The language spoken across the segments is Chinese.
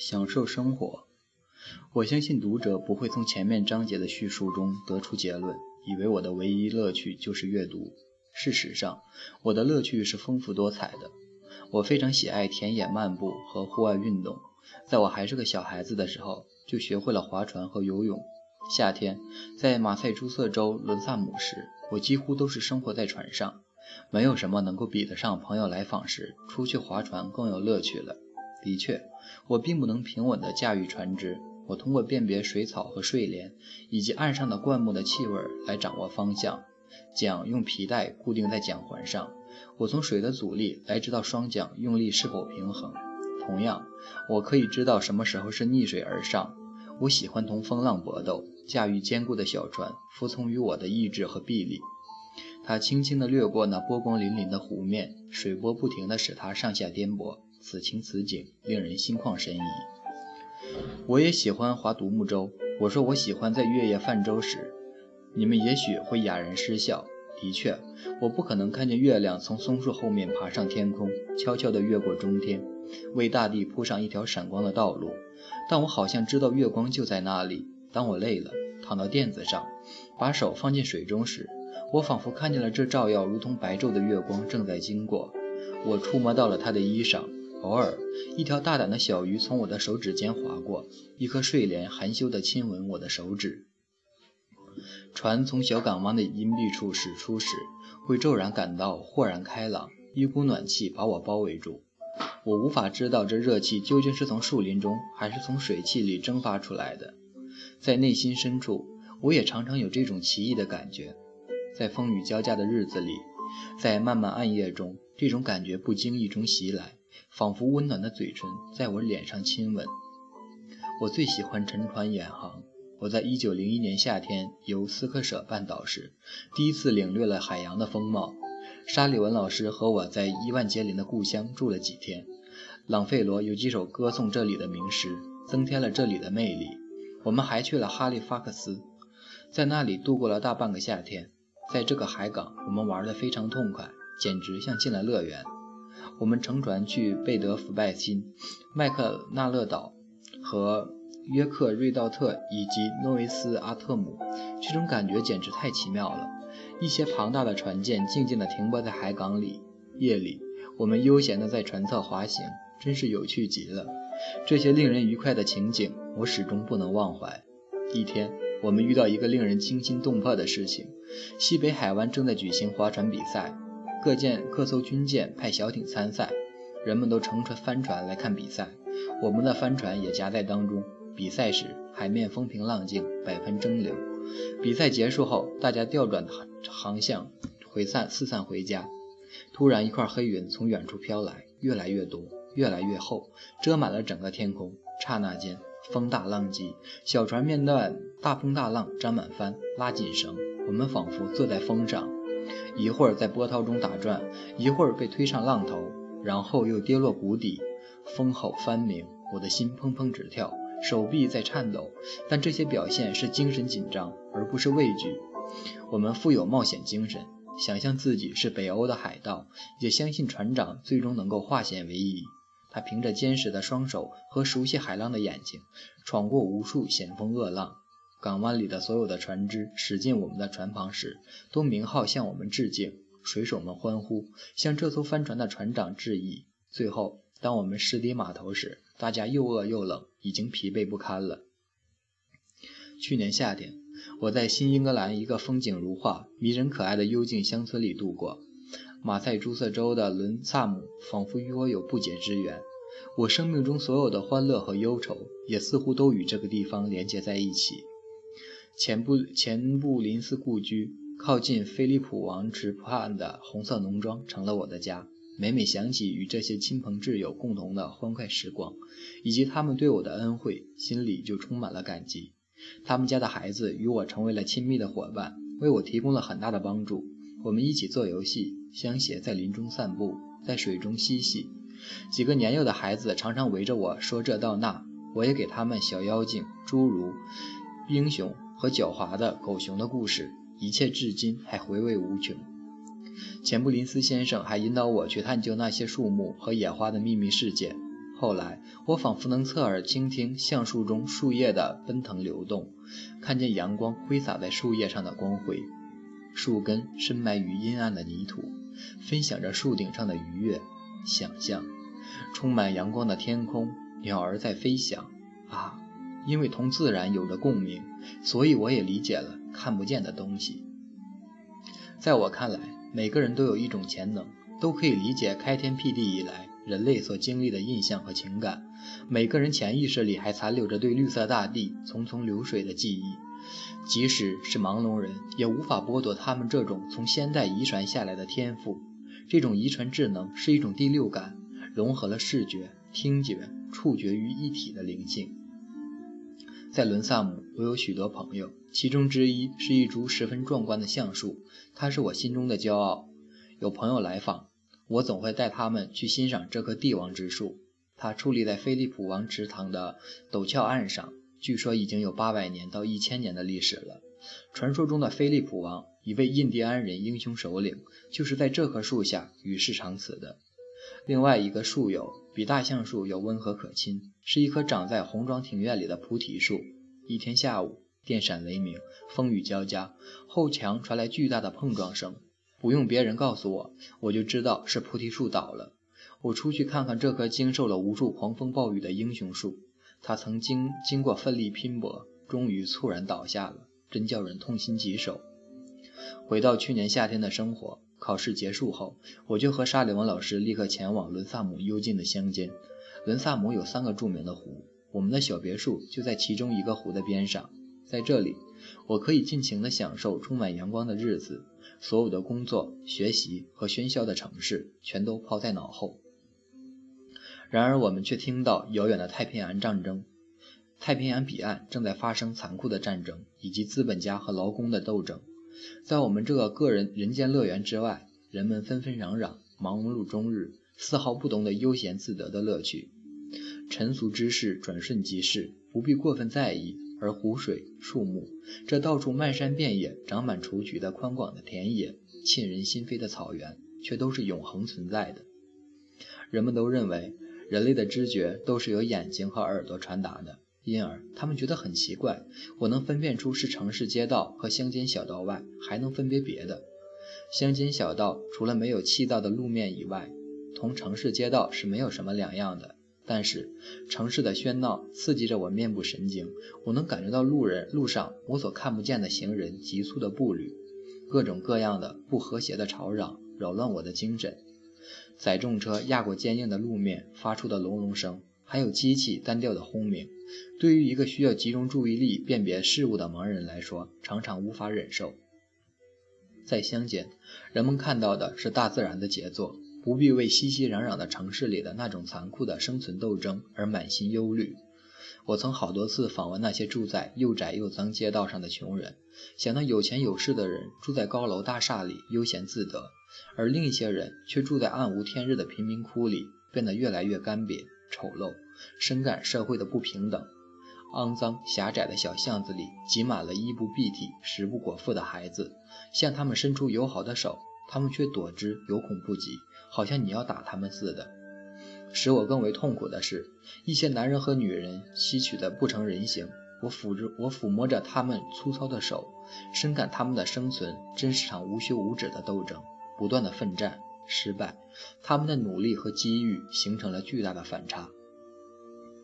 享受生活。我相信读者不会从前面章节的叙述中得出结论，以为我的唯一乐趣就是阅读。事实上，我的乐趣是丰富多彩的。我非常喜爱田野漫步和户外运动。在我还是个小孩子的时候，就学会了划船和游泳。夏天在马赛诸塞州伦萨姆时，我几乎都是生活在船上。没有什么能够比得上朋友来访时出去划船更有乐趣了。的确，我并不能平稳地驾驭船只。我通过辨别水草和睡莲，以及岸上的灌木的气味来掌握方向。桨用皮带固定在桨环上，我从水的阻力来知道双桨用力是否平衡。同样，我可以知道什么时候是逆水而上。我喜欢同风浪搏斗，驾驭坚固的小船，服从于我的意志和臂力。它轻轻地掠过那波光粼粼的湖面，水波不停地使它上下颠簸。此情此景，令人心旷神怡。我也喜欢划独木舟。我说我喜欢在月夜泛舟时，你们也许会哑然失笑。的确，我不可能看见月亮从松树后面爬上天空，悄悄地越过中天，为大地铺上一条闪光的道路。但我好像知道月光就在那里。当我累了，躺到垫子上，把手放进水中时，我仿佛看见了这照耀如同白昼的月光正在经过。我触摸到了它的衣裳。偶尔，一条大胆的小鱼从我的手指间划过，一颗睡莲含羞地亲吻我的手指。船从小港湾的阴蔽处驶出时，会骤然感到豁然开朗，一股暖气把我包围住。我无法知道这热气究竟是从树林中还是从水汽里蒸发出来的。在内心深处，我也常常有这种奇异的感觉。在风雨交加的日子里，在漫漫暗夜中，这种感觉不经意中袭来。仿佛温暖的嘴唇在我脸上亲吻。我最喜欢沉船远航。我在1901年夏天游斯科舍半岛时，第一次领略了海洋的风貌。沙利文老师和我在伊万杰林的故乡住了几天。朗费罗有几首歌颂这里的名诗，增添了这里的魅力。我们还去了哈利法克斯，在那里度过了大半个夏天。在这个海港，我们玩得非常痛快，简直像进了乐园。我们乘船去贝德福拜辛、麦克纳勒岛和约克瑞道特以及诺维斯阿特姆，这种感觉简直太奇妙了。一些庞大的船舰静静地停泊在海港里。夜里，我们悠闲地在船侧滑行，真是有趣极了。这些令人愉快的情景，我始终不能忘怀。一天，我们遇到一个令人惊心动魄的事情：西北海湾正在举行划船比赛。各舰各艘军舰派小艇参赛，人们都乘船帆船来看比赛，我们的帆船也夹在当中。比赛时，海面风平浪静，百分蒸馏。比赛结束后，大家调转航向，回散四散回家。突然，一块黑云从远处飘来，越来越多，越来越厚，遮满了整个天空。刹那间，风大浪急，小船面对大风大浪，沾满帆，拉紧绳，我们仿佛坐在风上。一会儿在波涛中打转，一会儿被推上浪头，然后又跌落谷底。风吼翻鸣，我的心砰砰直跳，手臂在颤抖。但这些表现是精神紧张，而不是畏惧。我们富有冒险精神，想象自己是北欧的海盗，也相信船长最终能够化险为夷。他凭着坚实的双手和熟悉海浪的眼睛，闯过无数险峰恶浪。港湾里的所有的船只驶进我们的船旁时，都鸣号向我们致敬，水手们欢呼，向这艘帆船的船长致意。最后，当我们驶抵码头时，大家又饿又冷，已经疲惫不堪了。去年夏天，我在新英格兰一个风景如画、迷人可爱的幽静乡村里度过。马赛诸塞州的伦萨姆仿佛与我有不解之缘，我生命中所有的欢乐和忧愁，也似乎都与这个地方连接在一起。前布前布林斯故居，靠近菲利普王池畔的红色农庄成了我的家。每每想起与这些亲朋挚友共同的欢快时光，以及他们对我的恩惠，心里就充满了感激。他们家的孩子与我成为了亲密的伙伴，为我提供了很大的帮助。我们一起做游戏，相携在林中散步，在水中嬉戏。几个年幼的孩子常常围着我说这道那，我也给他们小妖精、侏儒、英雄。和狡猾的狗熊的故事，一切至今还回味无穷。钱布林斯先生还引导我去探究那些树木和野花的秘密世界。后来，我仿佛能侧耳倾听橡树中树叶的奔腾流动，看见阳光挥洒在树叶上的光辉。树根深埋于阴暗的泥土，分享着树顶上的愉悦。想象，充满阳光的天空，鸟儿在飞翔。啊，因为同自然有着共鸣，所以我也理解了看不见的东西。在我看来，每个人都有一种潜能，都可以理解开天辟地以来。人类所经历的印象和情感，每个人潜意识里还残留着对绿色大地匆匆流水的记忆。即使是盲聋人，也无法剥夺他们这种从先代遗传下来的天赋。这种遗传智能是一种第六感，融合了视觉、听觉、触觉于一体的灵性。在伦萨姆，我有许多朋友，其中之一是一株十分壮观的橡树，它是我心中的骄傲。有朋友来访。我总会带他们去欣赏这棵帝王之树。它矗立在菲利普王池塘的陡峭岸上，据说已经有八百年到一千年的历史了。传说中的菲利普王，一位印第安人英雄首领，就是在这棵树下与世长辞的。另外一个树友比大橡树要温和可亲，是一棵长在红庄庭院里的菩提树。一天下午，电闪雷鸣，风雨交加，后墙传来巨大的碰撞声。不用别人告诉我，我就知道是菩提树倒了。我出去看看这棵经受了无数狂风暴雨的英雄树，它曾经经过奋力拼搏，终于猝然倒下了，真叫人痛心疾首。回到去年夏天的生活，考试结束后，我就和沙利文老师立刻前往伦萨姆幽静的乡间。伦萨姆有三个著名的湖，我们的小别墅就在其中一个湖的边上，在这里，我可以尽情地享受充满阳光的日子。所有的工作、学习和喧嚣的城市全都抛在脑后。然而，我们却听到遥远的太平洋战争，太平洋彼岸正在发生残酷的战争，以及资本家和劳工的斗争。在我们这个个人人间乐园之外，人们纷纷攘攘，忙碌终日，丝毫不懂得悠闲自得的乐趣。尘俗之事转瞬即逝，不必过分在意。而湖水、树木，这到处漫山遍野、长满雏菊的宽广的田野、沁人心扉的草原，却都是永恒存在的。人们都认为，人类的知觉都是由眼睛和耳朵传达的，因而他们觉得很奇怪：我能分辨出是城市街道和乡间小道外，还能分别别的。乡间小道除了没有砌造的路面以外，同城市街道是没有什么两样的。但是城市的喧闹刺激着我面部神经，我能感觉到路人路上我所看不见的行人急促的步履，各种各样的不和谐的吵嚷扰乱我的精神。载重车压过坚硬的路面发出的隆隆声，还有机器单调的轰鸣，对于一个需要集中注意力辨别事物的盲人来说，常常无法忍受。在乡间，人们看到的是大自然的杰作。不必为熙熙攘攘的城市里的那种残酷的生存斗争而满心忧虑。我曾好多次访问那些住在又窄又脏街道上的穷人，想到有钱有势的人住在高楼大厦里悠闲自得，而另一些人却住在暗无天日的贫民窟里，变得越来越干瘪丑陋，深感社会的不平等。肮脏狭窄的小巷子里挤满了衣不蔽体、食不果腹的孩子，向他们伸出友好的手，他们却躲之有恐不及。好像你要打他们似的。使我更为痛苦的是，一些男人和女人吸取的不成人形。我抚着，我抚摸着他们粗糙的手，深感他们的生存真是场无休无止的斗争，不断的奋战、失败。他们的努力和机遇形成了巨大的反差。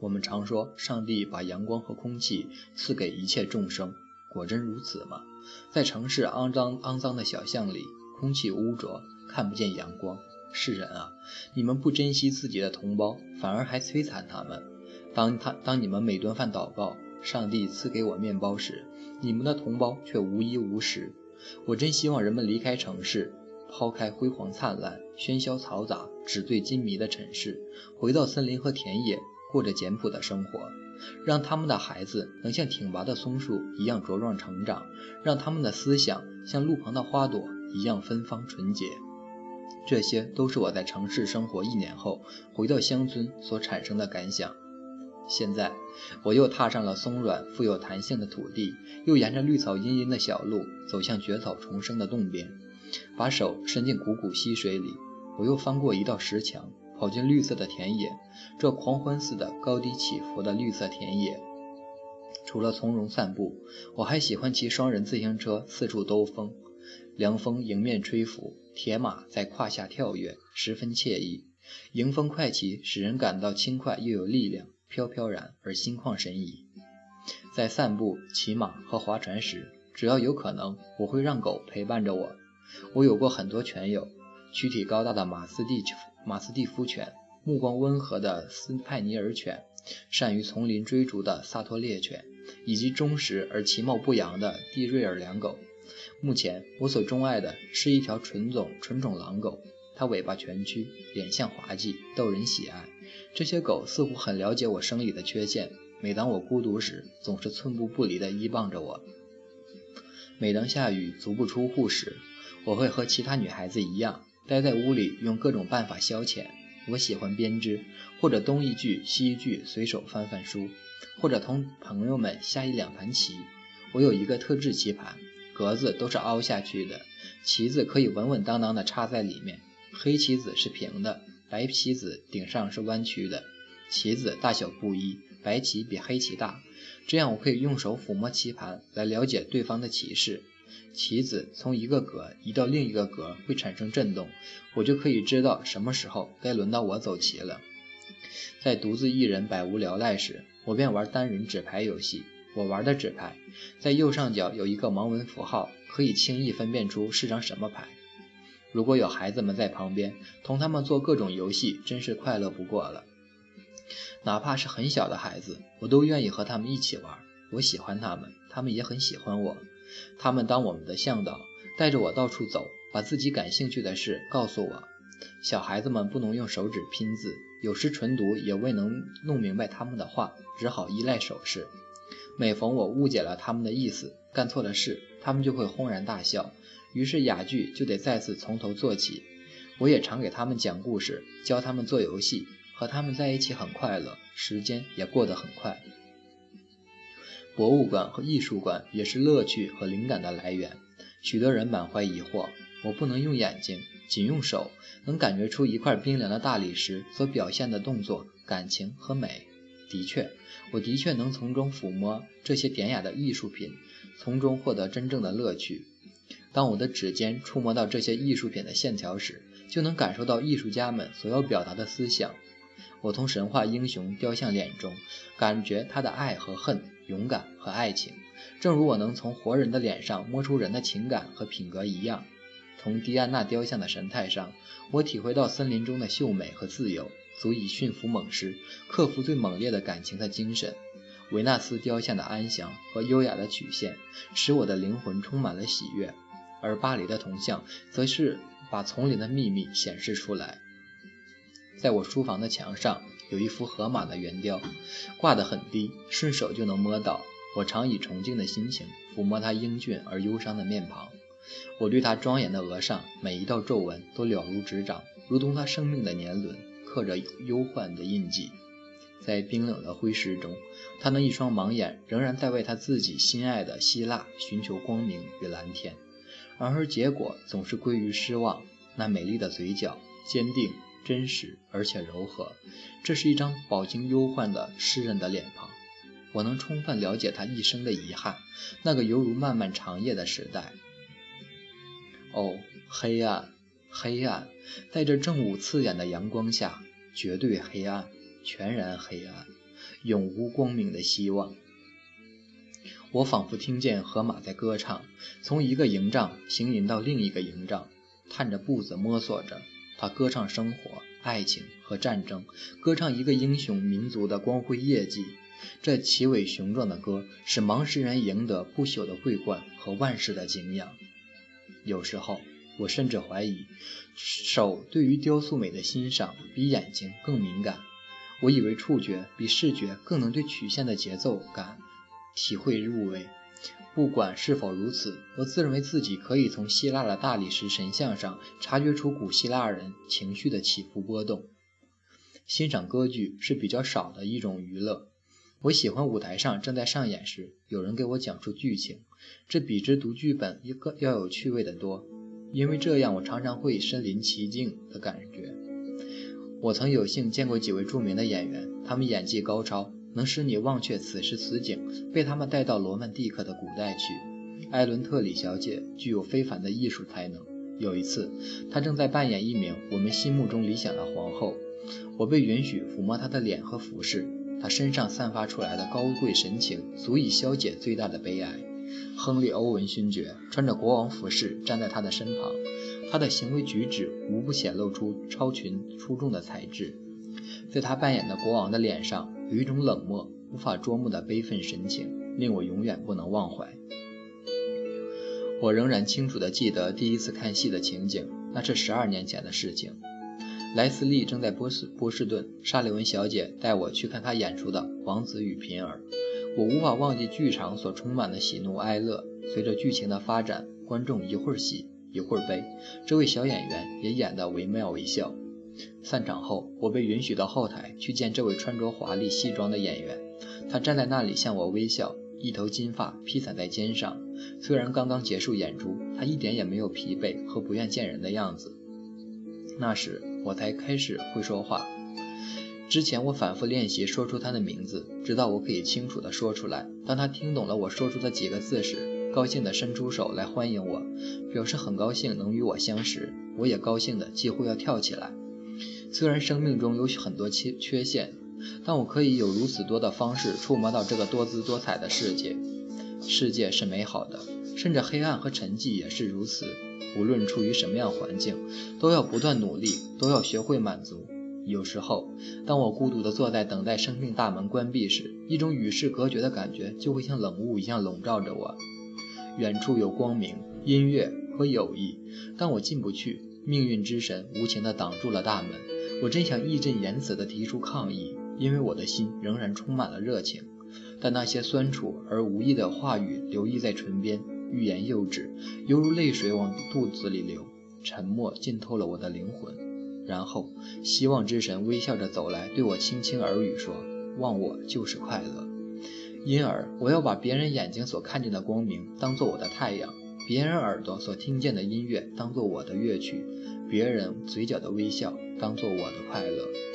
我们常说，上帝把阳光和空气赐给一切众生，果真如此吗？在城市肮脏肮脏的小巷里，空气污浊，看不见阳光。世人啊，你们不珍惜自己的同胞，反而还摧残他们。当他当你们每顿饭祷告，上帝赐给我面包时，你们的同胞却无衣无食。我真希望人们离开城市，抛开辉煌灿烂、喧嚣嘈杂、纸醉金迷的尘世，回到森林和田野，过着简朴的生活，让他们的孩子能像挺拔的松树一样茁壮成长，让他们的思想像路旁的花朵一样芬芳纯洁。这些都是我在城市生活一年后回到乡村所产生的感想。现在，我又踏上了松软富有弹性的土地，又沿着绿草茵茵的小路走向蕨草丛生的洞边，把手伸进汩汩溪水里。我又翻过一道石墙，跑进绿色的田野，这狂欢似的高低起伏的绿色田野。除了从容散步，我还喜欢骑双人自行车四处兜风，凉风迎面吹拂，铁马在胯下跳跃，十分惬意。迎风快骑使人感到轻快又有力量，飘飘然而心旷神怡。在散步、骑马和划船时，只要有可能，我会让狗陪伴着我。我有过很多犬友，躯体高大的马斯蒂马斯蒂夫犬，目光温和的斯派尼尔犬，善于丛林追逐的萨托猎犬，以及忠实而其貌不扬的蒂瑞尔两狗。目前我所钟爱的是一条纯种纯种狼狗，它尾巴蜷曲，脸相滑稽，逗人喜爱。这些狗似乎很了解我生理的缺陷，每当我孤独时，总是寸步不离地依傍着我。每当下雨足不出户时，我会和其他女孩子一样，待在屋里用各种办法消遣。我喜欢编织，或者东一句西一句随手翻翻书，或者同朋友们下一两盘棋。我有一个特制棋盘，格子都是凹下去的，棋子可以稳稳当当地插在里面。黑棋子是平的，白棋子顶上是弯曲的。棋子大小不一，白棋比黑棋大。这样，我可以用手抚摸棋盘来了解对方的棋势。棋子从一个格移到另一个格会产生震动，我就可以知道什么时候该轮到我走棋了。在独自一人百无聊赖时，我便玩单人纸牌游戏。我玩的纸牌在右上角有一个盲文符号，可以轻易分辨出是张什么牌。如果有孩子们在旁边，同他们做各种游戏，真是快乐不过了。哪怕是很小的孩子，我都愿意和他们一起玩。我喜欢他们，他们也很喜欢我。他们当我们的向导，带着我到处走，把自己感兴趣的事告诉我。小孩子们不能用手指拼字，有时纯读也未能弄明白他们的话，只好依赖手势。每逢我误解了他们的意思，干错了事，他们就会轰然大笑，于是哑剧就得再次从头做起。我也常给他们讲故事，教他们做游戏。和他们在一起很快乐，时间也过得很快。博物馆和艺术馆也是乐趣和灵感的来源。许多人满怀疑惑：我不能用眼睛，仅用手能感觉出一块冰凉的大理石所表现的动作、感情和美。的确，我的确能从中抚摸这些典雅的艺术品，从中获得真正的乐趣。当我的指尖触摸到这些艺术品的线条时，就能感受到艺术家们所要表达的思想。我从神话英雄雕像脸中感觉他的爱和恨、勇敢和爱情，正如我能从活人的脸上摸出人的情感和品格一样。从迪安娜雕像的神态上，我体会到森林中的秀美和自由，足以驯服猛狮、克服最猛烈的感情的精神。维纳斯雕像的安详和优雅的曲线，使我的灵魂充满了喜悦。而巴黎的铜像，则是把丛林的秘密显示出来。在我书房的墙上有一幅河马的圆雕，挂得很低，顺手就能摸到。我常以崇敬的心情抚摸它英俊而忧伤的面庞，我对它庄严的额上每一道皱纹都了如指掌，如同它生命的年轮刻着忧患的印记。在冰冷的灰石中，他那一双盲眼仍然在为他自己心爱的希腊寻求光明与蓝天，然而结果总是归于失望。那美丽的嘴角，坚定。真实而且柔和，这是一张饱经忧患的诗人的脸庞。我能充分了解他一生的遗憾，那个犹如漫漫长夜的时代。哦，黑暗，黑暗，在这正午刺眼的阳光下，绝对黑暗，全然黑暗，永无光明的希望。我仿佛听见河马在歌唱，从一个营帐行吟到另一个营帐，探着步子摸索着。他歌唱生活、爱情和战争，歌唱一个英雄民族的光辉业绩。这奇伟雄壮的歌，使盲诗人赢得不朽的桂冠和万世的敬仰。有时候，我甚至怀疑，手对于雕塑美的欣赏比眼睛更敏感。我以为触觉比视觉更能对曲线的节奏感体会入微。不管是否如此，我自认为自己可以从希腊的大理石神像上察觉出古希腊人情绪的起伏波动。欣赏歌剧是比较少的一种娱乐。我喜欢舞台上正在上演时，有人给我讲述剧情，这比之读剧本一个要有趣味的多，因为这样我常常会身临其境的感觉。我曾有幸见过几位著名的演员，他们演技高超，能使你忘却此时此景，被他们带到罗曼蒂克的古代去。艾伦特里小姐具有非凡的艺术才能。有一次，她正在扮演一名我们心目中理想的皇后，我被允许抚摸她的脸和服饰，她身上散发出来的高贵神情足以消解最大的悲哀。亨利·欧文勋爵穿着国王服饰站在她的身旁，他的行为举止无不显露出超群出众的才智。在他扮演的国王的脸上有一种冷漠、无法捉摸的悲愤神情，令我永远不能忘怀。我仍然清楚地记得第一次看戏的情景，那是十二年前的事情。莱斯利正在波士波士顿，莎莉文小姐带我去看她演出的《王子与贫儿》。我无法忘记剧场所充满的喜怒哀乐。随着剧情的发展，观众一会儿喜一会儿悲，这位小演员也演得惟妙惟肖。散场后，我被允许到后台去见这位穿着华丽西装的演员，他站在那里向我微笑，一头金发披散在肩上。虽然刚刚结束演出，他一点也没有疲惫和不愿见人的样子。那时我才开始会说话。之前我反复练习说出他的名字，直到我可以清楚地说出来。当他听懂了我说出的几个字时，高兴地伸出手来欢迎我，表示很高兴能与我相识。我也高兴得几乎要跳起来。虽然生命中有很多缺缺陷，但我可以有如此多的方式触摸到这个多姿多彩的世界。世界是美好的，甚至黑暗和沉寂也是如此。无论处于什么样环境，都要不断努力，都要学会满足。有时候，当我孤独地坐在等待生命大门关闭时，一种与世隔绝的感觉就会像冷雾一样笼罩着我。远处有光明、音乐和友谊，但我进不去。命运之神无情地挡住了大门。我真想义正言辞地提出抗议，因为我的心仍然充满了热情。但那些酸楚而无意的话语流溢在唇边，欲言又止，犹如泪水往肚子里流。沉默浸透了我的灵魂。然后，希望之神微笑着走来，对我轻轻耳语说：“忘我就是快乐。”因而，我要把别人眼睛所看见的光明当做我的太阳，别人耳朵所听见的音乐当做我的乐曲，别人嘴角的微笑当做我的快乐。